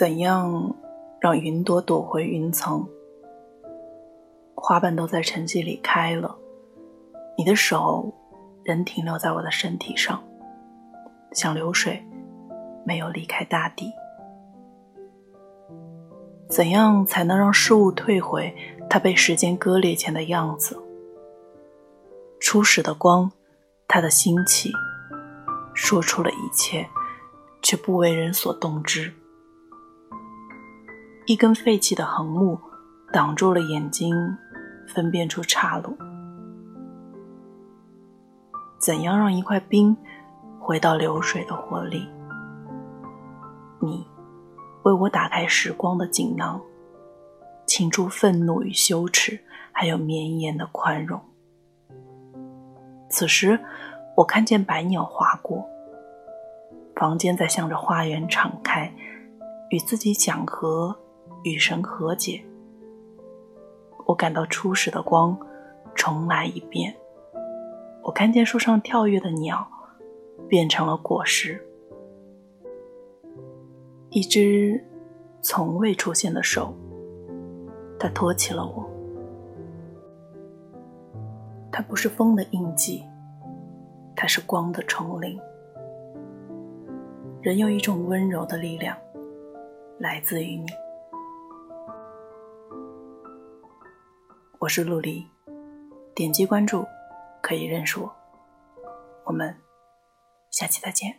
怎样让云朵躲回云层？花瓣都在晨曦里开了，你的手仍停留在我的身体上，像流水，没有离开大地。怎样才能让事物退回它被时间割裂前的样子？初始的光，它的兴起，说出了一切，却不为人所动之。一根废弃的横木，挡住了眼睛，分辨出岔路。怎样让一块冰回到流水的活力？你。为我打开时光的锦囊，倾注愤怒与羞耻，还有绵延的宽容。此时，我看见白鸟划过，房间在向着花园敞开，与自己讲和，与神和解。我感到初始的光重来一遍，我看见树上跳跃的鸟变成了果实。一只从未出现的手，它托起了我。它不是风的印记，它是光的重临。人有一种温柔的力量，来自于你。我是陆离，点击关注可以认识我。我们下期再见。